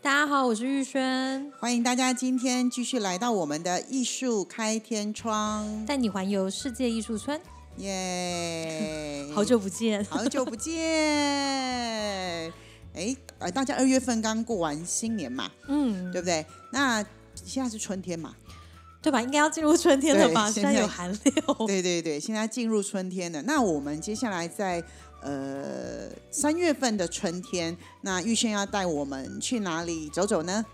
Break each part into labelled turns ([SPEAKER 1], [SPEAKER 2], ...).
[SPEAKER 1] 大家好，我是玉轩，
[SPEAKER 2] 欢迎大家今天继续来到我们的艺术开天窗，
[SPEAKER 1] 带你环游世界艺术村，
[SPEAKER 2] 耶！
[SPEAKER 1] 好久不见，
[SPEAKER 2] 好久不见。哎，呃，大家二月份刚过完新年嘛，
[SPEAKER 1] 嗯，
[SPEAKER 2] 对不对？那现在是春天嘛？
[SPEAKER 1] 对吧？应该要进入春天了吧？
[SPEAKER 2] 对现在
[SPEAKER 1] 现在有寒流，
[SPEAKER 2] 对对对，现在进入春天了。那我们接下来在呃三月份的春天，那玉轩要带我们去哪里走走呢？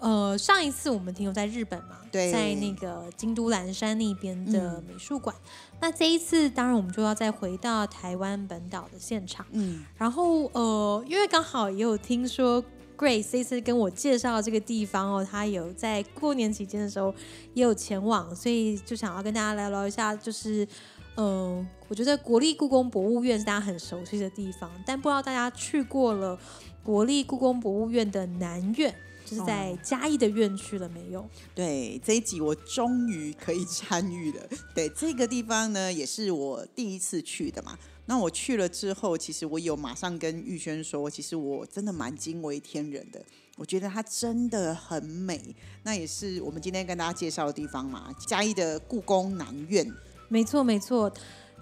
[SPEAKER 1] 呃，上一次我们停留在日本嘛，
[SPEAKER 2] 对
[SPEAKER 1] 在那个京都岚山那边的美术馆。那这一次，当然我们就要再回到台湾本岛的现场。
[SPEAKER 2] 嗯，
[SPEAKER 1] 然后呃，因为刚好也有听说 Grace 这次跟我介绍这个地方哦，她有在过年期间的时候也有前往，所以就想要跟大家聊聊一下，就是嗯、呃我觉得国立故宫博物院是大家很熟悉的地方，但不知道大家去过了国立故宫博物院的南院，就是在嘉义的院区了没有？
[SPEAKER 2] 对，这一集我终于可以参与了。对，这个地方呢，也是我第一次去的嘛。那我去了之后，其实我有马上跟玉轩说，其实我真的蛮惊为天人的。我觉得它真的很美，那也是我们今天跟大家介绍的地方嘛，嘉义的故宫南院。
[SPEAKER 1] 没错，没错。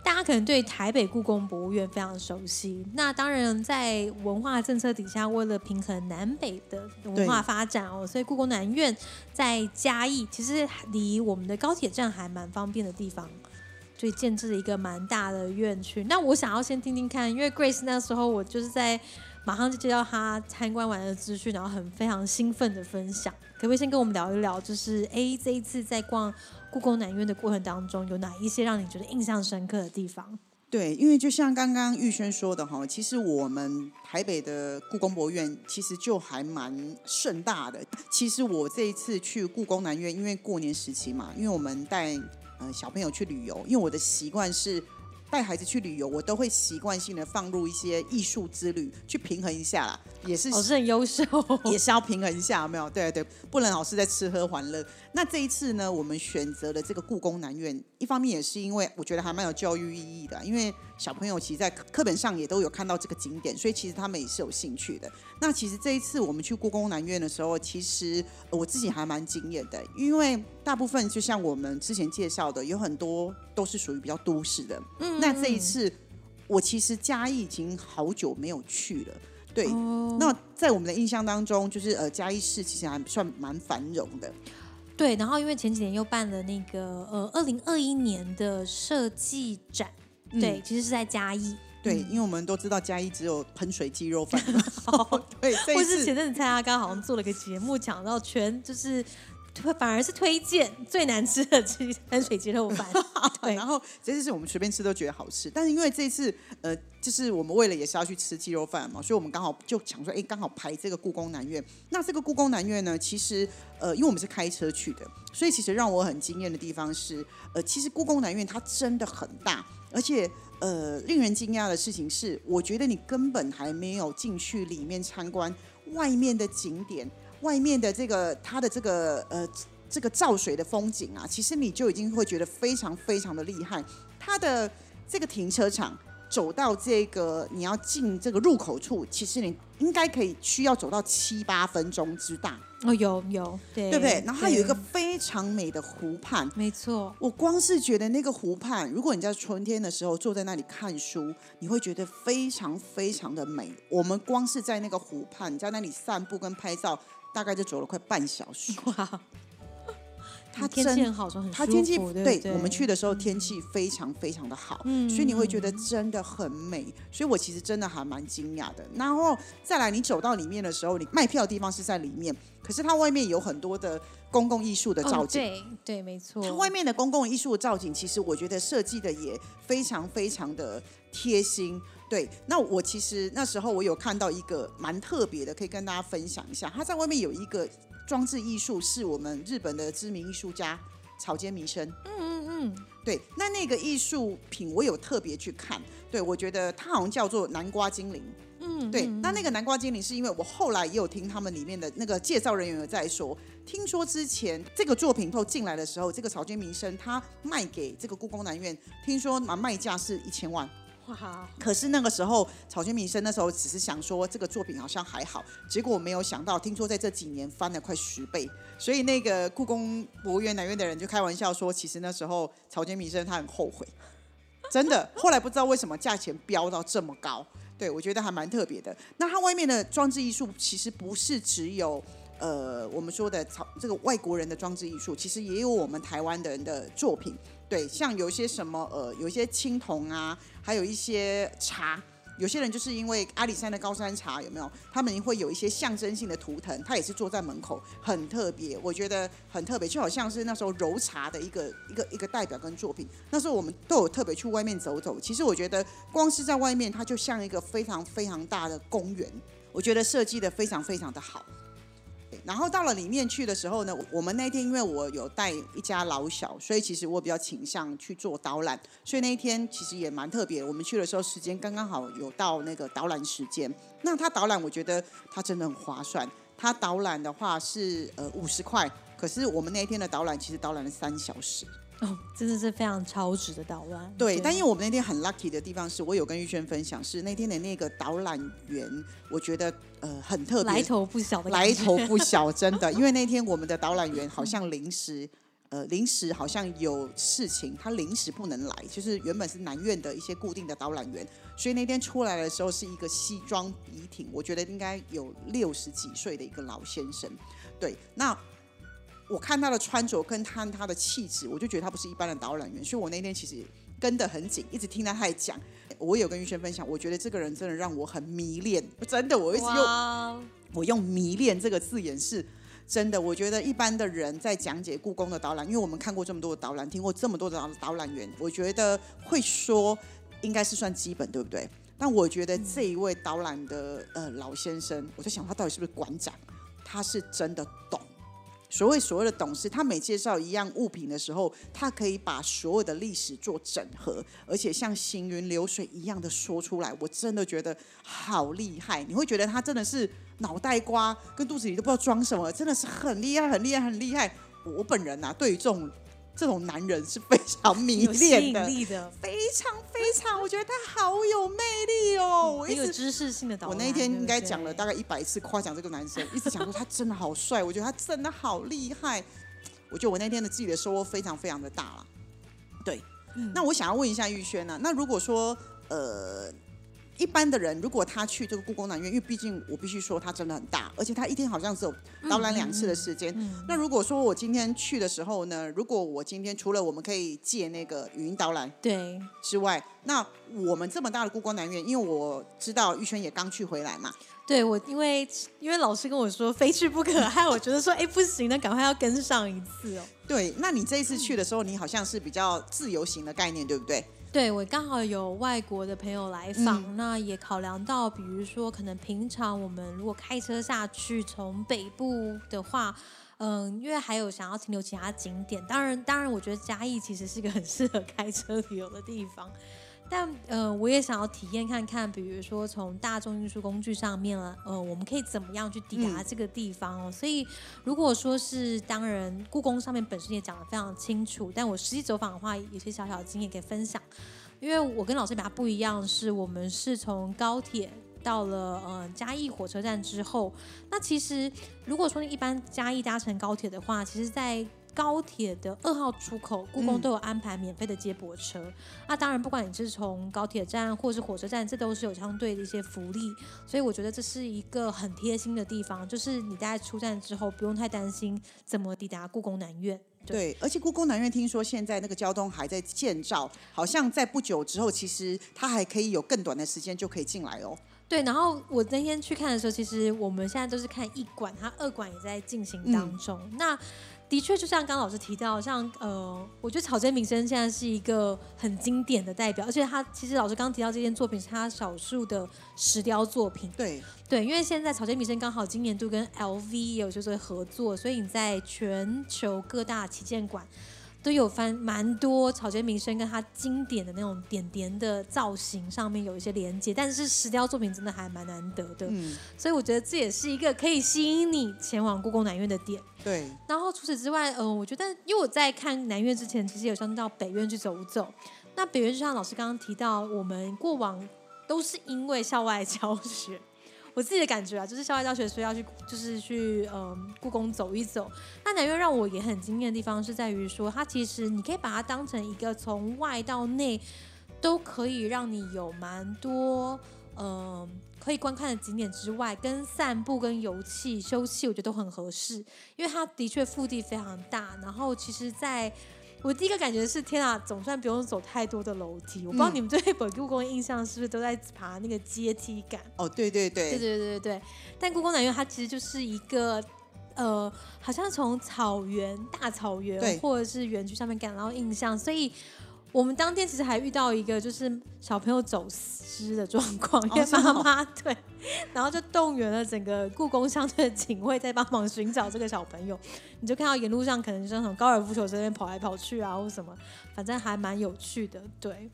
[SPEAKER 1] 大家可能对台北故宫博物院非常熟悉。那当然，在文化政策底下，为了平衡南北的文化发展哦，所以故宫南院在嘉义，其实离我们的高铁站还蛮方便的地方，所以建制了一个蛮大的院区。那我想要先听听看，因为 Grace 那时候我就是在马上就接到他参观完的资讯，然后很非常兴奋的分享。可不可以先跟我们聊一聊，就是哎这一次在逛故宫南院的过程当中，有哪一些让你觉得印象深刻的地方？
[SPEAKER 2] 对，因为就像刚刚玉轩说的哈，其实我们台北的故宫博物院其实就还蛮盛大的。其实我这一次去故宫南院，因为过年时期嘛，因为我们带呃小朋友去旅游，因为我的习惯是带孩子去旅游，我都会习惯性的放入一些艺术之旅，去平衡一下啦，也是
[SPEAKER 1] 哦，是很优秀，
[SPEAKER 2] 也是要平衡一下，有没有？对对，不能老是在吃喝玩乐。那这一次呢，我们选择了这个故宫南院，一方面也是因为我觉得还蛮有教育意义的，因为小朋友其实在课课本上也都有看到这个景点，所以其实他们也是有兴趣的。那其实这一次我们去故宫南院的时候，其实呃我自己还蛮惊艳的，因为大部分就像我们之前介绍的，有很多都是属于比较都市的。
[SPEAKER 1] 嗯
[SPEAKER 2] 那这一次我其实嘉义已经好久没有去了。对，
[SPEAKER 1] 哦
[SPEAKER 2] 那在我们的印象当中，就是呃嘉义市其实还算蛮繁荣的。
[SPEAKER 1] 对，然后因为前几年又办了那个呃二零二一年的设计展，对，其实是在嘉义，
[SPEAKER 2] 对，因为我们都知道嘉义只有喷水鸡肉饭。对，
[SPEAKER 1] 或是前阵子蔡阿刚好像做了个节目，讲到全就是推反而是推荐最难吃的鸡喷水鸡肉饭，对。
[SPEAKER 2] 然后这次是我们随便吃都觉得好吃，但是因为这次呃，就是我们为了也是要去吃鸡肉饭嘛，所以我们刚好就想说，哎，刚好排这个故宫南院。那这个故宫南院呢，其实呃，因为我们是开车去的，所以其实让我很惊艳的地方是，呃，其实故宫南院它真的很大，而且呃，令人惊讶的事情是，我觉得你根本还没有进去里面参观外面的景点，外面的这个它的这个呃。这个照水的风景啊，其实你就已经会觉得非常非常的厉害。它的这个停车场走到这个你要进这个入口处，其实你应该可以需要走到七八分钟之大，
[SPEAKER 1] 哦有有对
[SPEAKER 2] 对不对？然后它有一个非常美的湖畔。
[SPEAKER 1] 没错，
[SPEAKER 2] 我光是觉得那个湖畔，如果你在春天的时候坐在那里看书，你会觉得非常非常的美。我们光是在那个湖畔，在那里散步跟拍照，大概就走了快半小时。
[SPEAKER 1] 哇，
[SPEAKER 2] 它
[SPEAKER 1] 天气很好的时候很舒服，
[SPEAKER 2] 它天气
[SPEAKER 1] 对
[SPEAKER 2] 我们去的时候天气非常非常的好，
[SPEAKER 1] 嗯
[SPEAKER 2] 所以你会觉得真的很美。所以我其实真的还蛮惊讶的。然后再来，你走到里面的时候，你卖票的地方是在里面，可是它外面有很多的公共艺术的造
[SPEAKER 1] 哦，
[SPEAKER 2] 景。
[SPEAKER 1] 对对，没错。
[SPEAKER 2] 它外面的公共艺术的造景，其实我觉得设计的也非常非常的贴心。对，那我其实那时候我有看到一个蛮特别的，可以跟大家分享一下。他在外面有一个装置艺术，是我们日本的知名艺术家草间弥生。
[SPEAKER 1] 嗯嗯嗯，
[SPEAKER 2] 对，那那个艺术品我有特别去看，对我觉得它好像叫做南瓜精灵。
[SPEAKER 1] 嗯，
[SPEAKER 2] 对，那那个南瓜精灵是因为我后来也有听他们里面的那个介绍人员有在说，听说之前这个作品后进来的时候，这个草间弥生他卖给这个故宫南院，听说嘛卖价是一千万。可是那个时候草间弥生那时候只是想说这个作品好像还好，结果没有想到，听说在这几年翻了快十倍，所以那个故宫博物院南院的人就开玩笑说，其实那时候草间弥生他很后悔，真的，后来不知道为什么价钱飙到这么高。对，我觉得还蛮特别的。那它外面的装置艺术其实不是只有呃我们说的草这个外国人的装置艺术，其实也有我们台湾的人的作品。对，像有些什么呃，有一些青铜啊，还有一些茶。有些人就是因为阿里山的高山茶有没有？他们会有一些象征性的图腾，他也是坐在门口，很特别，我觉得很特别，就好像是那时候揉茶的一个一个一个代表跟作品。那时候我们都有特别去外面走走，其实我觉得光是在外面，它就像一个非常非常大的公园，我觉得设计的非常非常的好。然后到了里面去的时候呢，我们那天因为我有带一家老小，所以其实我比较倾向去做导览，所以那一天其实也蛮特别。我们去的时候时间刚刚好有到那个导览时间，那他导览我觉得他真的很划算。他导览的话是呃五十块，可是我们那一天的导览其实导览了三小时。
[SPEAKER 1] 哦，真的是非常超值的导览。
[SPEAKER 2] 对，但因为我们那天很 lucky 的地方是，我有跟玉轩分享，是那天的那个导览员，我觉得呃很特别，
[SPEAKER 1] 来头不小的
[SPEAKER 2] 来头不小，真的。因为那天我们的导览员好像临时呃临时好像有事情，他临时不能来，就是原本是南院的一些固定的导览员，所以那天出来的时候是一个西装笔挺，我觉得应该有六十几岁的一个老先生。对，那。我看他的穿着跟他他的气质，我就觉得他不是一般的导览员，所以我那天其实跟得很紧，一直听他在讲。我有跟玉轩分享，我觉得这个人真的让我很迷恋，真的，我一直用我用迷恋这个字眼是真的。我觉得一般的人在讲解故宫的导览，因为我们看过这么多的导览，听过这么多的导导览员，我觉得会说应该是算基本，对不对？但我觉得这一位导览的呃老先生，我在想他到底是不是馆长，他是真的懂。所谓所谓的董事，他每介绍一样物品的时候，他可以把所有的历史做整合，而且像行云流水一样的说出来，我真的觉得好厉害。你会觉得他真的是脑袋瓜跟肚子里都不知道装什么，真的是很厉害，很厉害，很厉害。我本人呐，对于这种。这种男人是非常迷恋的，非常非常，我觉得他好有魅力哦。我
[SPEAKER 1] 一直知识性的导
[SPEAKER 2] 我那一天应该讲了大概一百次夸奖这个男生，一直讲说他真的好帅，我觉得他真的好厉害。我觉得我那天的自己的收获非常非常的大了。对，那我想要问一下玉轩呢，那如果说呃。一般的人，如果他去这个故宫南院，因为毕竟我必须说它真的很大，而且他一天好像只有导览两次的时间。那如果说我今天去的时候呢，如果我今天除了我们可以借那个语音导览
[SPEAKER 1] 对
[SPEAKER 2] 之外，那我们这么大的故宫南院，因为我知道玉轩也刚去回来嘛。
[SPEAKER 1] 对我，因为因为老师跟我说非去不可，害我觉得说哎不行，那赶快要跟上一次哦。
[SPEAKER 2] 对，那你这一次去的时候，你好像是比较自由行的概念，对不对？
[SPEAKER 1] 对，我刚好有外国的朋友来访，那也考量到，比如说，可能平常我们如果开车下去，从北部的话，嗯，因为还有想要停留其他景点，当然，当然，我觉得嘉义其实是一个很适合开车旅游的地方。但呃，我也想要体验看看，比如说从大众运输工具上面了，呃，我们可以怎么样去抵达这个地方哦？所以如果说是当然，故宫上面本身也讲的非常清楚，但我实际走访的话，有些小小的经验可以分享。因为我跟老师比较不一样，是我们是从高铁到了呃嘉义火车站之后，那其实如果说一般嘉义搭乘高铁的话，其实在高铁的二号出口，故宫都有安排免费的接驳车。那当然，不管你是从高铁站或是火车站，这都是有相对的一些福利。所以我觉得这是一个很贴心的地方，就是你在出站之后不用太担心怎么抵达故宫南院。
[SPEAKER 2] 对，而且故宫南院听说现在那个交通还在建造，好像在不久之后，其实它还可以有更短的时间就可以进来哦。
[SPEAKER 1] 对，然后我那天去看的时候，其实我们现在都是看一馆，它二馆也在进行当中。那的确，就像刚老师提到，像呃，我觉得草间弥生现在是一个很经典的代表，而且他其实老师刚提到这件作品是他少数的石雕作品。
[SPEAKER 2] 对
[SPEAKER 1] 对，因为现在草间弥生刚好今年度跟 LV 有就是合作，所以你在全球各大旗舰馆。都有翻蛮多草间弥生跟他经典的那种点点的造型上面有一些连接，但是石雕作品真的还蛮难得的，嗯，所以我觉得这也是一个可以吸引你前往故宫南院的点。
[SPEAKER 2] 对，
[SPEAKER 1] 然后除此之外，嗯，我觉得因为我在看南院之前，其实有想到北院去走走。那北院就像老师刚刚提到，我们过往都是因为校外教学。我自己的感觉啊，就是校外教学，所以要去，就是去嗯故宫走一走。那南院让我也很惊艳的地方是在于说，它其实你可以把它当成一个从外到内都可以让你有蛮多嗯可以观看的景点之外，跟散步、跟游憩、休憩，我觉得都很合适，因为它的确腹地非常大。然后其实，在我第一个感觉是，天啊，总算不用走太多的楼梯。我不知道你们对本故宫的印象是不是都在爬那个阶梯感？
[SPEAKER 2] 哦，对对对，
[SPEAKER 1] 对对对对但故宫南院它其实就是一个，呃，好像从草原、大草原或者是园区上面感到印象，所以。我们当天其实还遇到一个就是小朋友走失的状况，因为妈妈对，然后就动员了整个故宫相对的警卫在帮忙寻找这个小朋友。你就看到沿路上可能是那种高尔夫球这边跑来跑去啊，或什么，反正还蛮有趣的。对，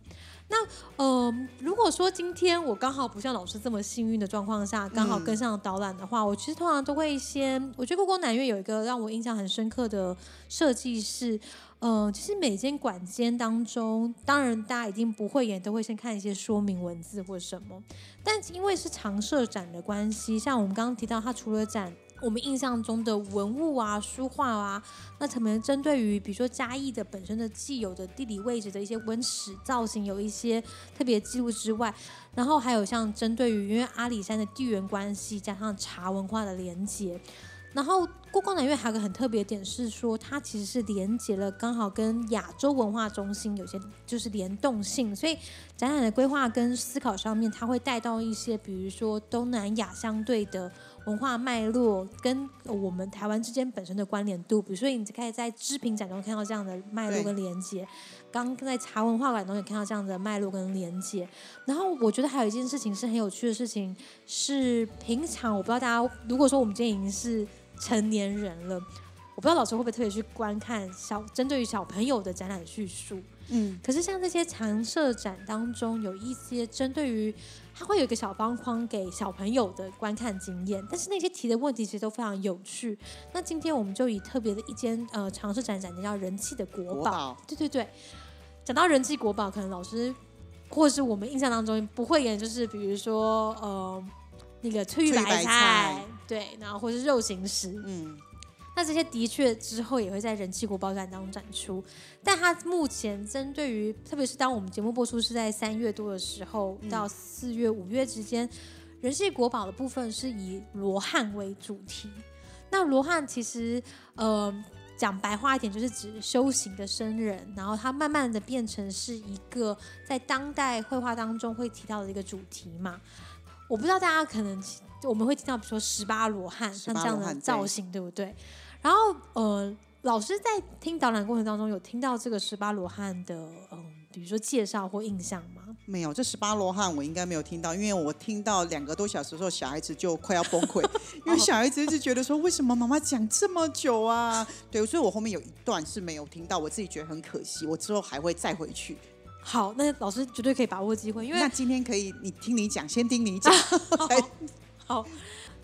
[SPEAKER 1] 那呃，如果说今天我刚好不像老师这么幸运的状况下，刚好跟上导览的话，我其实通常都会先，我觉得故宫南院有一个让我印象很深刻的设计是。嗯，其实每间馆间当中，当然大家一定不会演，都会先看一些说明文字或什么。但因为是常设展的关系，像我们刚刚提到，它除了展我们印象中的文物啊、书画啊，那可能针对于比如说嘉义的本身的既有的地理位置的一些文史造型，有一些特别记录之外，然后还有像针对于因为阿里山的地缘关系，加上茶文化的连接。然后故宫南院还有个很特别点是说，它其实是连接了刚好跟亚洲文化中心有些就是联动性，所以展览的规划跟思考上面，它会带到一些比如说东南亚相对的文化脉络跟我们台湾之间本身的关联度，比如说你可以在织品展中看到这样的脉络跟连接，刚在茶文化馆中也看到这样的脉络跟连接。然后我觉得还有一件事情是很有趣的事情，是平常我不知道大家如果说我们今天已经是。成年人了，我不知道老师会不会特别去观看小针对于小朋友的展览叙述。嗯，可是像这些常设展当中，有一些针对于它会有一个小方框给小朋友的观看经验，但是那些提的问题其实都非常有趣。那今天我们就以特别的一间呃常设展展叫人气的国宝，对对对。讲到人气国宝，可能老师或是我们印象当中不会演，就是比如说呃。那个翠玉白菜，对，然后或是肉形石，嗯，那这些的确之后也会在人气国宝展当中展出，但它目前针对于，特别是当我们节目播出是在三月多的时候，到四月、五月之间，人气国宝的部分是以罗汉为主题。那罗汉其实，呃，讲白话一点，就是指修行的僧人，然后他慢慢的变成是一个在当代绘画当中会提到的一个主题嘛。我不知道大家可能我们会听到，比如说十八罗汉像这样的造型，对不对？然后呃，老师在听导览过程当中有听到这个十八罗汉的嗯，比如说介绍或印象吗？
[SPEAKER 2] 没有，这十八罗汉我应该没有听到，因为我听到两个多小时的时候，小孩子就快要崩溃，因为小孩子一直觉得说，为什么妈妈讲这么久啊？对，所以我后面有一段是没有听到，我自己觉得很可惜，我之后还会再回去。
[SPEAKER 1] 好，那老师绝对可以把握机会，因为
[SPEAKER 2] 那今天可以，你听你讲，先听你讲。
[SPEAKER 1] 好，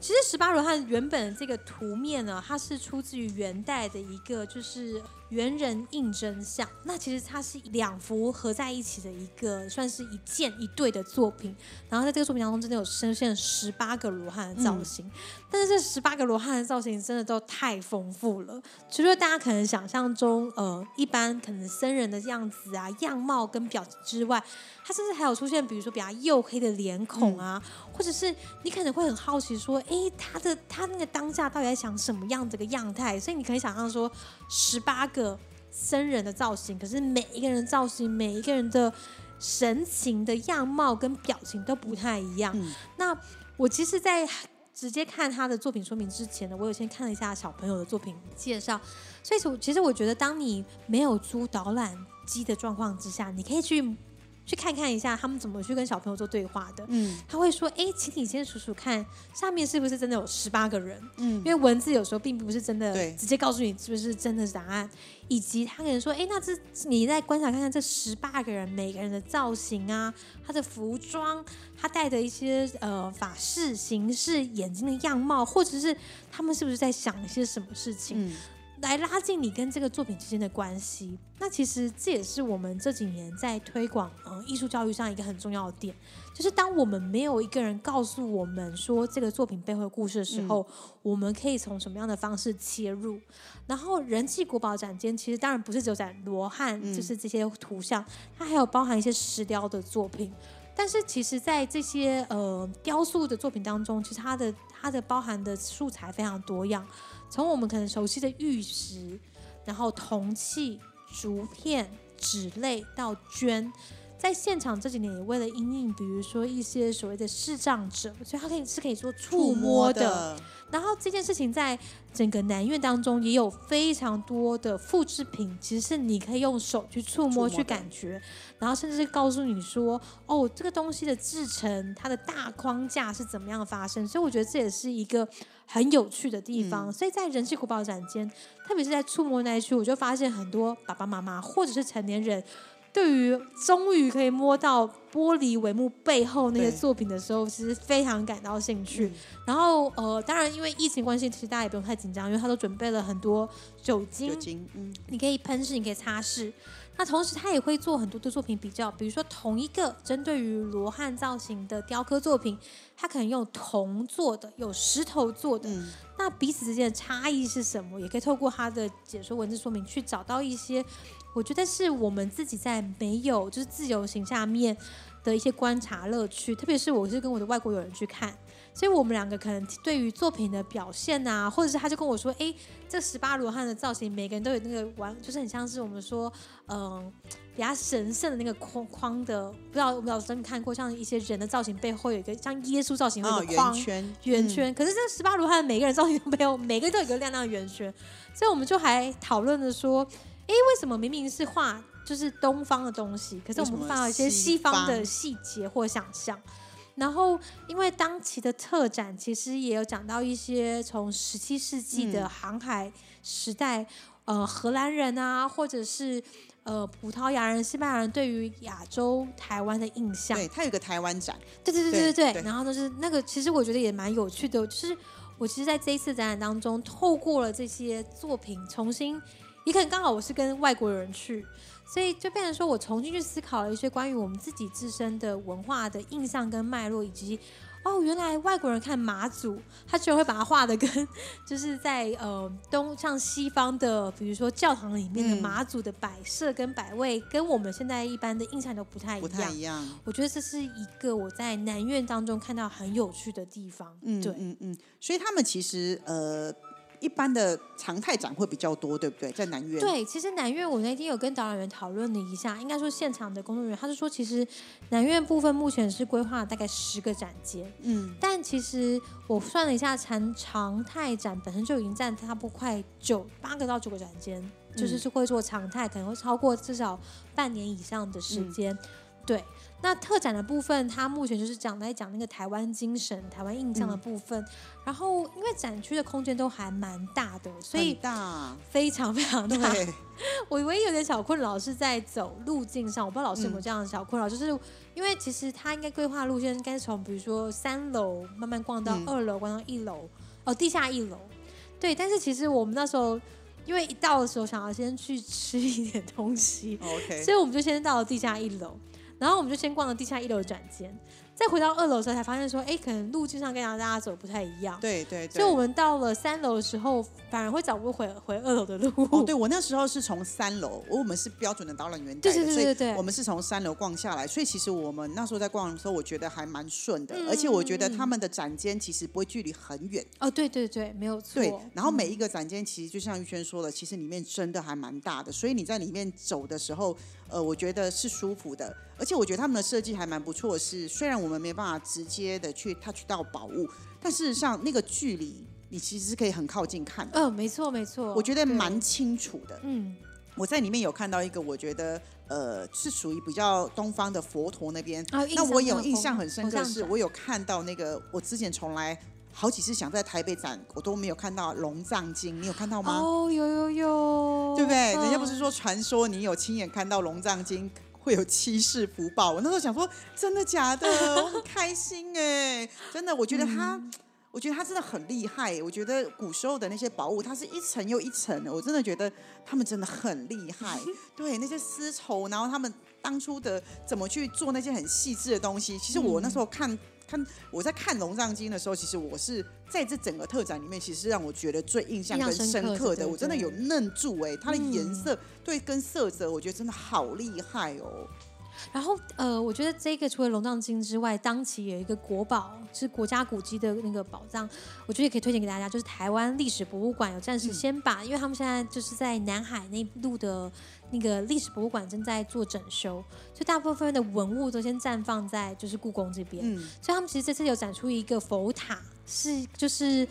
[SPEAKER 1] 其实十八罗汉原本这个图面呢，它是出自于元代的一个，就是。猿人应真相，那其实它是两幅合在一起的一个，算是一件一对的作品。然后在这个作品当中，真的有呈现十八个罗汉的造型。但是这十八个罗汉的造型真的都太丰富了，除了大家可能想象中，呃，一般可能僧人的样子啊、样貌跟表情之外，它甚至还有出现，比如说比较黝黑的脸孔啊，或者是你可能会很好奇说，哎，他的他那个当下到底在想什么样子个样态？所以你可以想象说，十八个。僧人的造型，可是每一个人造型，每一个人的神情的样貌跟表情都不太一样。那我其实，在直接看他的作品说明之前呢，我有先看了一下小朋友的作品介绍。所以，其实我觉得，当你没有租导览机的状况之下，你可以去。去看看一下他们怎么去跟小朋友做对话的。嗯，他会说：“哎，请你先数数看，下面是不是真的有十八个人？嗯，因为文字有时候并不是真的直接告诉你是不是真的答案。以及他可能说：，哎，那这你再观察看看这十八个人每个人的造型啊，他的服装，他戴的一些呃法式形式，眼睛的样貌，或者是他们是不是在想一些什么事情？”来拉近你跟这个作品之间的关系，那其实这也是我们这几年在推广呃艺术教育上一个很重要的点，就是当我们没有一个人告诉我们说这个作品背后的故事的时候，我们可以从什么样的方式切入？然后人气国宝展间其实当然不是只有展罗汉，就是这些图像，它还有包含一些石雕的作品。但是其实，在这些呃雕塑的作品当中，其实它的它的包含的素材非常多样。从我们可能熟悉的玉石，然后铜器、竹片、纸类到绢，在现场这几年也为了因应，比如说一些所谓的视障者，所以他可以是可以做触摸的。然后这件事情在整个南院当中也有非常多的复制品，其实是你可以用手去触摸、去感觉，然后甚至是告诉你说，哦，这个东西的制成，它的大框架是怎么样发生。所以我觉得这也是一个。很有趣的地方，所以在人气古堡展间，特别是在触摸那一区，我就发现很多爸爸妈妈或者是成年人，对于终于可以摸到玻璃帷幕背后那些作品的时候，其实非常感到兴趣。然后呃，当然因为疫情关系，其实大家也不用太紧张，因为他都准备了很多酒精，
[SPEAKER 2] 酒精，嗯，
[SPEAKER 1] 你可以喷拭，你可以擦拭。那同时，他也会做很多的作品比较，比如说同一个针对于罗汉造型的雕刻作品，他可能用铜做的，有石头做的，那彼此之间的差异是什么？也可以透过他的解说文字说明，去找到一些，我觉得是我们自己在没有就是自由行下面的一些观察乐趣。特别是我是跟我的外国友人去看。所以我们两个可能对于作品的表现啊，或者是他就跟我说，哎，这十八罗汉的造型，每个人都有那个完，就是很像是我们说，嗯，比较神圣的那个框框的，不知道我不知道真看过，像一些人的造型背后有一个像耶稣造型有一个框
[SPEAKER 2] 圆圈，
[SPEAKER 1] 圆圈。可是这十八罗汉每个人造型都没有，每个都有一个亮亮的圆圈。所以我们就还讨论着说，哎，为什么明明是画就是东方的东西，可是我们放了一些西方的细节或想象。然后，因为当期的特展其实也有讲到一些从十七世纪的航海时代，呃，荷兰人啊，或者是呃葡萄牙人、西班牙人对于亚洲台湾的印象。
[SPEAKER 2] 对，它有个台湾展。
[SPEAKER 1] 对对对对对。然后就是那个，其实我觉得也蛮有趣的，就是我其实在这一次展览当中，透过了这些作品，重新，也可能刚好我是跟外国人去。所以就变成说，我重新去思考了一些关于我们自己自身的文化的印象跟脉络，以及哦，原来外国人看马祖，他居然会把它画的跟就是在呃东像西方的，比如说教堂里面的马祖的摆设跟摆位，跟我们现在一般的印象都不太一样。不
[SPEAKER 2] 太一样。
[SPEAKER 1] 我觉得这是一个我在南院当中看到很有趣的地方。嗯，对，嗯
[SPEAKER 2] 嗯。所以他们其实呃。一般的常态展会比较多，对不对？在南院。
[SPEAKER 1] 对，其实南院我那天有跟导览员讨论了一下，应该说现场的工作人员，他是说，其实南院部分目前是规划大概十个展间，嗯，但其实我算了一下，常常态展本身就已经占差不多快九八个到九个展间，就是是会做常态，可能会超过至少半年以上的时间，对。那特展的部分，它目前就是讲在讲那个台湾精神、台湾印象的部分。然后，因为展区的空间都还蛮大的，所以
[SPEAKER 2] 大
[SPEAKER 1] 非常非常大。我唯一有点小困扰是在走路径上，我不知道老师有没有这样的小困扰，就是因为其实他应该规划路线应该从比如说三楼慢慢逛到二楼，逛到一楼，哦，地下一楼。对，但是其实我们那时候因为一到的时候想要先去吃一点东西
[SPEAKER 2] ，OK，
[SPEAKER 1] 所以我们就先到了地下一楼。然后我们就先逛了地下一楼的展间，再回到二楼的时候才发现说，哎，可能路径上跟大家走不太一样。
[SPEAKER 2] 对对。
[SPEAKER 1] 所以我们到了三楼的时候，反而会找不回回二楼的路。
[SPEAKER 2] 哦，对我那时候是从三楼，我们是标准的导览员带的，所以我们是从三楼逛下来。所以其实我们那时候在逛的时候，我觉得还蛮顺的，而且我觉得他们的展间其实不会距离很远。
[SPEAKER 1] 哦，对对对，没有错。
[SPEAKER 2] 对，然后每一个展间其实就像玉轩说的，其实里面真的还蛮大的，所以你在里面走的时候。呃，我觉得是舒服的，而且我觉得他们的设计还蛮不错。是虽然我们没办法直接的去 touch 到宝物，但事实上那个距离你其实是可以很靠近看的。
[SPEAKER 1] 嗯，没错没错，
[SPEAKER 2] 我觉得
[SPEAKER 1] 对
[SPEAKER 2] 蛮清楚的。
[SPEAKER 1] 嗯
[SPEAKER 2] 我在里面有看到一个，我觉得呃是属于比较东方的佛陀那边。那我有印象很深刻的是，我有看到那个我之前从来好几次想在台北展，我都没有看到龙藏经，你有看到吗？
[SPEAKER 1] 哦，有有有，
[SPEAKER 2] 对不对？人家不
[SPEAKER 1] 嗯
[SPEAKER 2] 是说传说你有亲眼看到龙藏经会有七世福报？我那时候想说，真的假的？我很开心哎，真的，我觉得他。
[SPEAKER 1] 嗯
[SPEAKER 2] 我觉得他真的很厉害，我觉得古时候的那些宝物，它是一层又一层的，我真的觉得他们真的很厉害。对那些丝绸，然后他们当初的怎么去做那些很细致的东西，其实我那时候看、看我在看《龙藏经》的时候，其实我是在这整个特展里面，其实让我觉得最印象
[SPEAKER 1] 印象
[SPEAKER 2] 跟
[SPEAKER 1] 深刻的
[SPEAKER 2] 深刻的，我真的有愣住哎、它的颜
[SPEAKER 1] 嗯
[SPEAKER 2] 色、对跟色泽，我觉得真的好厉害哦。
[SPEAKER 1] 然后呃，我觉得这个除了龙藏经之外，当期有一个国宝是国家古迹的那个宝藏，我觉得也可以推荐给大家，就是台湾历史博物馆有暂时先把，因为他们现在就是在南海那路的那个历史博物馆正在做整修，所以大部分的文物都先暂放在就是故宫这边。
[SPEAKER 2] 嗯，
[SPEAKER 1] 所以他们其实这次有展出一个佛塔，是就是。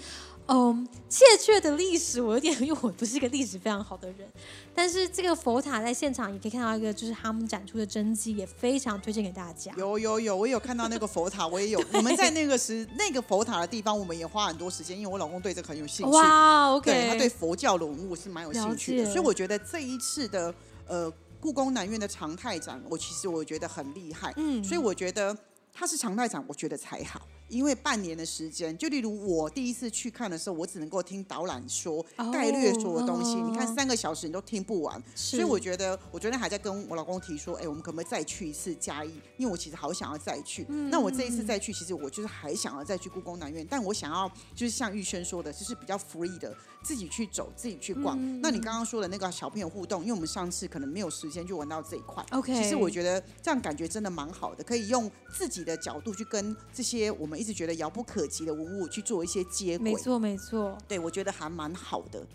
[SPEAKER 1] 嗯，切的历史我有点，因为我不是一个历史非常好的人，但是这个佛塔在现场也可以看到一个，就是他们展出的真迹，也非常推荐给大家。
[SPEAKER 2] 有有有，我有看到那个佛塔，我也有。我们在那个时那个佛塔的地方，我们也花很多时间，因为我老公对这个很有兴趣。
[SPEAKER 1] 哇，OK，
[SPEAKER 2] 对他对佛教的文物是蛮有兴趣的，所以我觉得这一次的呃故宫南院的常态展，我其实我觉得很厉害。
[SPEAKER 1] 嗯
[SPEAKER 2] 所以我觉得它是常态展，我觉得才好，因为半年的时间，就例如我第一次去看的时候，我只能够听导览说
[SPEAKER 1] 哦
[SPEAKER 2] 概略说的东西，
[SPEAKER 1] 哦
[SPEAKER 2] 你看三个小时你都听不完，
[SPEAKER 1] 所
[SPEAKER 2] 所以我觉得我昨天还在跟我老公提说，哎，我们可不可以再去一次嘉义？因为我其实好想要再去。
[SPEAKER 1] 嗯
[SPEAKER 2] 那我这一次再去，其实我就是还想要再去故宫南院，但我想要就是像玉轩说的，就是比较 free 的，自己去走，自己去逛。
[SPEAKER 1] 嗯
[SPEAKER 2] 那你刚刚说的那个小朋友互动，因为我们上次可能没有时间去玩到这一块。
[SPEAKER 1] OK，
[SPEAKER 2] 其实我觉得这样感觉真的蛮好的，可以用自己的角度去跟这些我们一直觉得遥不可及的文物去做一些接轨。
[SPEAKER 1] 没错没错。
[SPEAKER 2] 对，我觉得还蛮好的。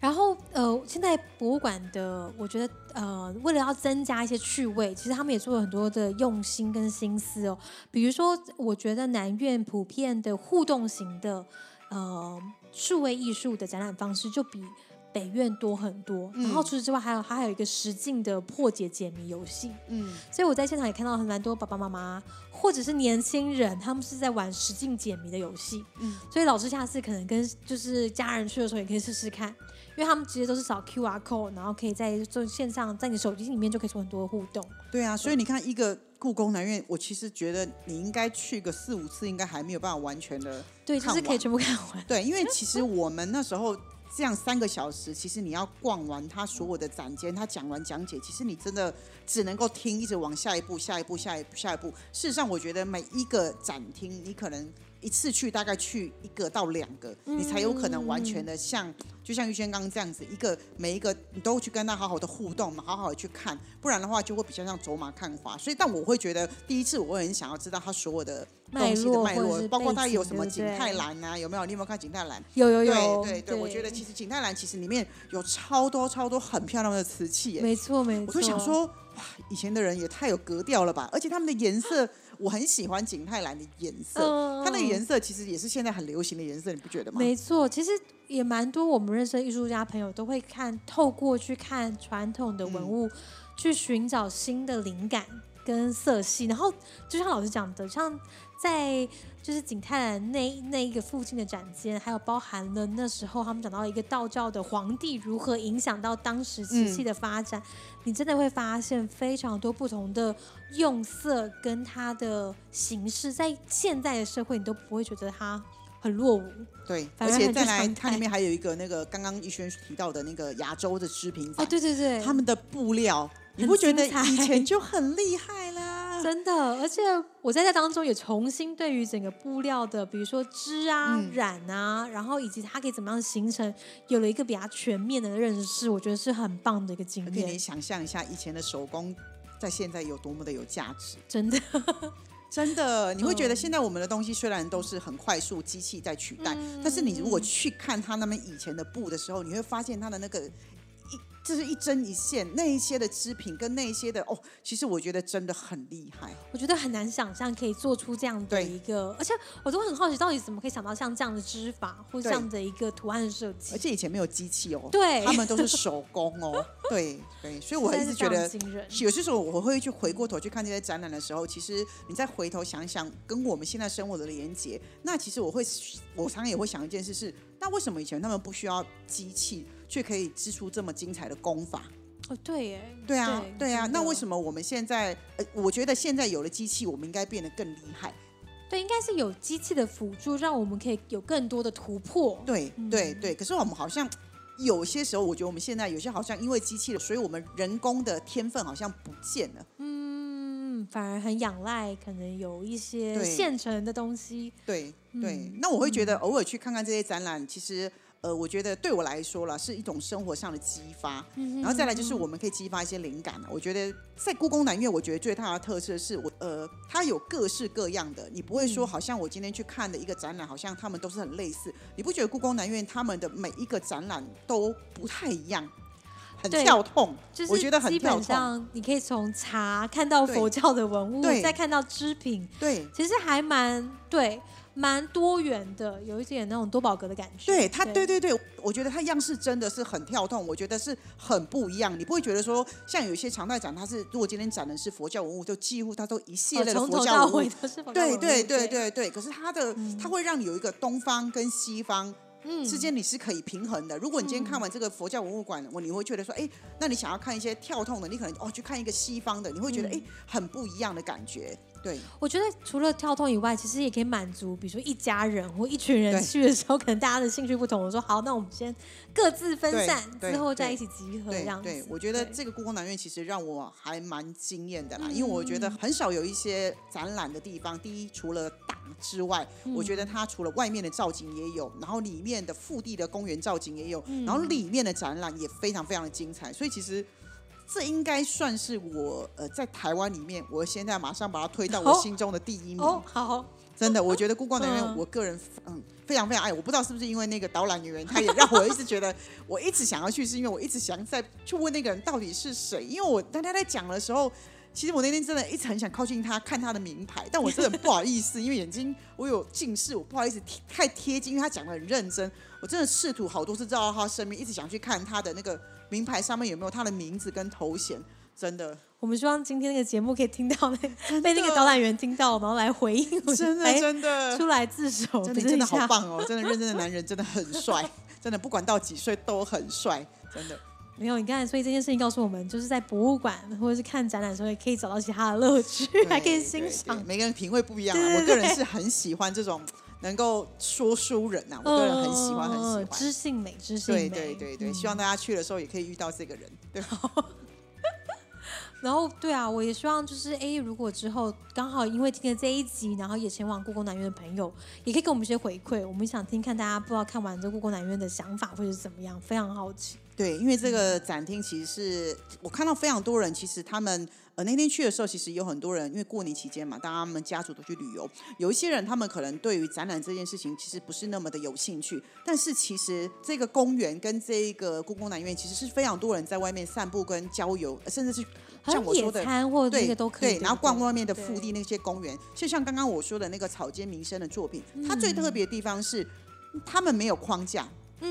[SPEAKER 1] 然后呃，现在博物馆的，我觉得呃，为了要增加一些趣味，其实他们也做了很多的用心跟心思哦。比如说，我觉得南院普遍的互动型的呃数位艺术的展览方式，就比北院多很多。然后除此之外，还有它还有一个实境的破解解谜游戏。
[SPEAKER 2] 嗯，
[SPEAKER 1] 所以我在现场也看到很蛮多爸爸妈妈或者是年轻人，他们是在玩实境解谜的游戏。
[SPEAKER 2] 嗯
[SPEAKER 1] 所以老师下次可能跟就是家人去的时候也可以试试看，因为他们直接都是扫 QR code，然后可以在就线上在你手机里面就可以做很多的互动。
[SPEAKER 2] 对啊，所以你看一个故宫南院，我其实觉得你应该去个四五次，应该还没有办法完全的
[SPEAKER 1] 对，就是可以全部看完。
[SPEAKER 2] 对，因为其实我们那时候这样三个小时，其实你要逛完他所有的展间，他讲完讲解，其实你真的只能够听，一直往下一步、下一步、下一步、下一步。事实上，我觉得每一个展厅，你可能一次去大概去一个到两个，你才有可能完全的像，就像玉轩刚刚这样子，一个每一个你都去跟他好好的互动嘛，好好的去看，不然的话就会比较像走马看花。所以，但我会觉得第一次我会很想要知道他所有的东西的脉络包括他有什么景泰蓝啊，有没有？你有没有看景泰蓝？
[SPEAKER 1] 有有有，
[SPEAKER 2] 对对对，我觉得其实景泰蓝其实里面有超多超多很漂亮的瓷器耶，
[SPEAKER 1] 没错没错。
[SPEAKER 2] 我就想，说，哇，以前的人也太有格调了吧！而且他们的颜色，我很喜欢景泰蓝的颜色，
[SPEAKER 1] 嗯
[SPEAKER 2] 它那个颜色其实也是现在很流行的颜色，你不觉得吗？
[SPEAKER 1] 没错，其实也蛮多我们认识的艺术家朋友都会看，透过去看传统的文
[SPEAKER 2] 嗯
[SPEAKER 1] 物，去寻找新的灵感跟色系。然后就像老师讲的，像在就是景泰蓝那那一个附近的展间，还有包含了那时候他们讲到一个道教的皇帝如何影响到当时瓷器的发展，你真的会发现非常多不同的用色跟它的形式，在现在的社会你都不会觉得它很落伍。
[SPEAKER 2] 对，
[SPEAKER 1] 而
[SPEAKER 2] 且再来，它里面还有一个那个刚刚逸轩提到的那个亚洲的织品，
[SPEAKER 1] 哦，对对对，
[SPEAKER 2] 他们的布料，你不觉得以前就很厉害啦？
[SPEAKER 1] 真的，而且我在这当中也重新对于整个布料的，比如说织啊、
[SPEAKER 2] 嗯。
[SPEAKER 1] 染啊，然后以及它可以怎么样形成，有了一个比较全面的认识，我觉得是很棒的一个经
[SPEAKER 2] 而且你
[SPEAKER 1] 验，
[SPEAKER 2] 想象一下，以前的手工在现在有多么的有价值。
[SPEAKER 1] 真的。
[SPEAKER 2] 真的，你会觉得
[SPEAKER 1] 嗯
[SPEAKER 2] 现在我们的东西虽然都是很快速机器在取代，
[SPEAKER 1] 嗯。
[SPEAKER 2] 但是你如果去看他那边以前的布的时候，你会发现它的那个一这是一针一线，那一些的织品跟那一些的哦，其实我觉得真的很厉害。
[SPEAKER 1] 我觉得很难想象可以做出这样的一个，而且我都很好奇，到底怎么可以想到像这样的织法或这样的一个图案设计？
[SPEAKER 2] 而且以前没有机器哦，
[SPEAKER 1] 对，
[SPEAKER 2] 他们都是手工哦，对对，所以我还是觉得，有些时候我会去回过头去看这些展览的时候，其实你再回头想想，跟我们现在生活的连接，那其实我会，我常常也会想一件事是，那为什么以前他们不需要机器？却可以织出这么精彩的功法
[SPEAKER 1] 哦，对耶，
[SPEAKER 2] 对啊，对啊，那为什么我们现在呃，我觉得现在有了机器，我们应该变得更厉害。
[SPEAKER 1] 对，应该是有机器的辅助，让我们可以有更多的突破。
[SPEAKER 2] 对，对，对。可是我们好像有些时候，我觉得我们现在有些好像因为机器了，所以我们人工的天分好像不见了。
[SPEAKER 1] 嗯，反而很仰赖可能有一些现成的东西。
[SPEAKER 2] 对，对。那我会觉得偶尔去看看这些展览，其实。呃，我觉得对我来说了是一种生活上的激发，然后再来就是我们可以激发一些灵感我觉得在故宫南院，我觉得最大的特色是我呃，它有各式各样的，你不会说好像我今天去看的一个展览，好像他们都是很类似。你不觉得故宫南院他们的每一个展览都不太一样，很跳痛，
[SPEAKER 1] 就是
[SPEAKER 2] 我觉得很
[SPEAKER 1] 基本上你可以从茶看到佛教的文物，再看到织品，
[SPEAKER 2] 对，
[SPEAKER 1] 其实还蛮对。蛮多元的，有一点那种多宝格的感觉。
[SPEAKER 2] 对它，对对对，我觉得它样式真的是很跳动，我觉得是很不一样。你不会觉得说，像有一些常态展，它是如果今天展的是佛教文物，就几乎它都一系列的佛教文物。对对对对对，可是它的它会让你有一个东方跟西方。之间你是可以平衡的。如果你今天看完这个佛教文物馆，我你会觉得说，哎，那你想要看一些跳痛的，你可能哦去看一个西方的，你会觉得哎很不一样的感觉。对，
[SPEAKER 1] 我觉得除了跳痛以外，其实也可以满足，比如说一家人或一群人去的时候，可能大家的兴趣不同。我说好，那我们先各自分散，之后再一起集合这样子。
[SPEAKER 2] 对，我觉得这个故宫南院其实让我还蛮惊艳的啦，因为我觉得很少有一些展览的地方，第一除了大之外，我觉得它除了外面的造景也有，然后里面的腹地的公园造景也有，然后里面的展览也非常非常的精彩，所以其实。这应该算是我呃在台湾里面，我现在马上把它推到我心中的第一名。
[SPEAKER 1] 哦，好，
[SPEAKER 2] 真的，我觉得故宫南院，我个人嗯非常非常爱。我不知道是不是因为那个导览员，他也让我一直觉得我一直想要去，是因为我一直想在去问那个人到底是谁。因为我当他在讲的时候，其实我那天真的一直很想靠近他看他的名牌，但我真的不好意思，因为眼睛我有近视，我不好意思太贴近，因为他讲的很认真。我真的试图好多次绕到他身边，一直想去看他的那个。名牌上面有没有他的名字跟头衔？真的，
[SPEAKER 1] 我们希望今天那个节目可以听到那被那个导览员听到，然后来回应。
[SPEAKER 2] 真的，真的
[SPEAKER 1] 出来自首，
[SPEAKER 2] 真的真的好棒哦！真的认真的男人真的很帅，真的不管到几岁都很帅，真的。
[SPEAKER 1] 没有，你刚才所以这件事情告诉我们，就是在博物馆或者是看展览的时候，也可以找到其他的乐趣，还可以欣赏。
[SPEAKER 2] 每个人品味不一样，我个人是很喜欢这种。能够说书人呐，我个人很喜欢，很喜欢
[SPEAKER 1] 知性美，知性美，
[SPEAKER 2] 对对对对，希望大家去的时候也可以遇到这个人，对。
[SPEAKER 1] 然后对啊，我也希望就是哎，如果之后刚好因为听了这一集，然后也前往故宫南院的朋友，也可以给我们一些回馈，我们想听看大家不知道看完这故宫南院的想法或者是怎么样，非常好奇。
[SPEAKER 2] 对，因为这个展厅其实是我看到非常多人，其实他们。呃，那天去的时候，其实有很多人，因为过年期间嘛，大家们家族都去旅游。有一些人，他们可能对于展览这件事情，其实不是那么的有兴趣。但是，其实这个公园跟这一个故宫南院，其实是非常多人在外面散步跟郊游，甚至是像我说的，
[SPEAKER 1] 对，都可以。
[SPEAKER 2] 然后逛外面的腹地那些公园，就像刚刚我说的那个草间弥生的作品，它最特别的地方是，他们没有框架。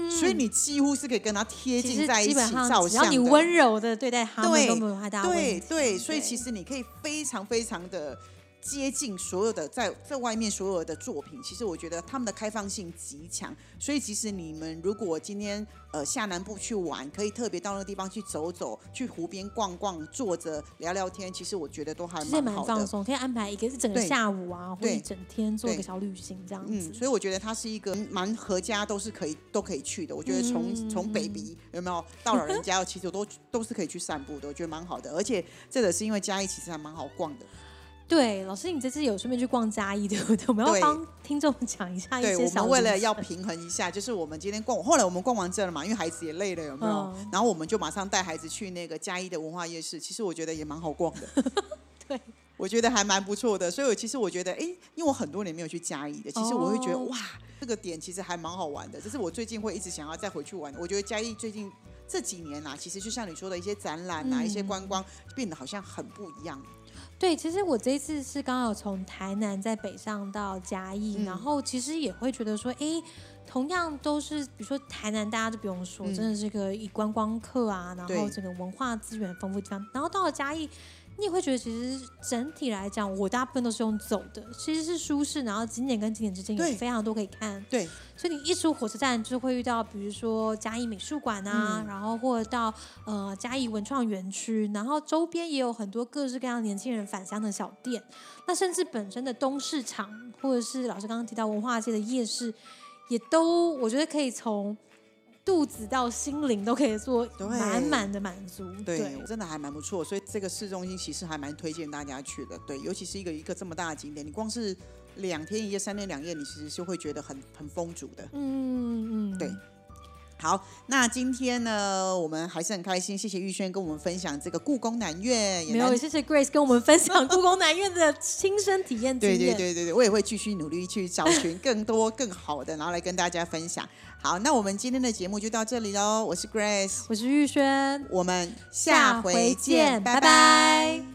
[SPEAKER 2] 所以你几乎是可以跟他贴近在一起照相
[SPEAKER 1] 只要你温柔的对待他们，都没有太大问
[SPEAKER 2] 题。对对，所以其实你可以非常非常的。接近所有的在在外面所有的作品，其实我觉得他们的开放性极强，所以其实你们如果今天呃下南部去玩，可以特别到那个地方去走走，去湖边逛逛，坐着聊聊天，其实我觉得都还蛮
[SPEAKER 1] 蛮放松，可以安排一个是整个下午啊，或一整天做一个小旅行这样子。
[SPEAKER 2] 嗯，所以我觉得它是一个蛮合家都是可以都可以去的。我觉得从从 baby 有没有 到老人家，其实都都是可以去散步的，我觉得蛮好的。而且这个是因为嘉义其实还蛮好逛的。
[SPEAKER 1] 对，老师，你这次有顺便去逛嘉义，对不对？我们要帮听众讲一下一些
[SPEAKER 2] 小。我们为了要平衡一下，就是我们今天逛，后来我们逛完这了嘛，因为孩子也累了，有没有？然后我们就马上带孩子去那个嘉义的文化夜市，其实我觉得也蛮好逛的。
[SPEAKER 1] 对，
[SPEAKER 2] 我觉得还蛮不错的。所以，我其实我觉得，哎，因为我很多年没有去嘉义的，其实我会觉得，哇，这个点其实还蛮好玩的。这是我最近会一直想要再回去玩。我觉得嘉义最近。这几年啦，其实就像你说的一些展览啊，一些观光变得好像很不一样。
[SPEAKER 1] 对，其实我这一次是刚好从台南在北上到嘉义，然后其实也会觉得说，哎，同样都是，比如说台南，大家都不用说，真的是个以观光客啊，然后整个文化资源丰富地方，然后到了嘉义。你也会觉得，其实整体来讲，我大部分都是用走的，其实是舒适。然后景点跟景点之间有非常多可以看。
[SPEAKER 2] 对，
[SPEAKER 1] 所以你一出火车站就会遇到，比如说嘉义美术馆啊，然后或者到呃嘉义文创园区，然后周边也有很多各式各样年轻人返乡的小店。那甚至本身的东市场，或者是老师刚刚提到文化街的夜市，也都我觉得可以从。肚子到心灵都可以做满满的满足，
[SPEAKER 2] 对，真的还蛮不错。所以这个市中心其实还蛮推荐大家去的，对，尤其是一个一个这么大的景点，你光是两天一夜、三天两夜，你其实是会觉得很很丰足的。嗯嗯嗯，对。好，那今天呢，我们还是很开心，谢谢玉轩跟我们分享这个故宫南院。
[SPEAKER 1] 没有，谢谢 Grace 跟我们分享故宫南院的亲身体验。
[SPEAKER 2] 对对对对对，我也会继续努力去找寻更多更好的，然后来跟大家分享。好，那我们今天的节目就到这里喽。我是 Grace，
[SPEAKER 1] 我是玉轩，
[SPEAKER 2] 我们下回见，拜拜。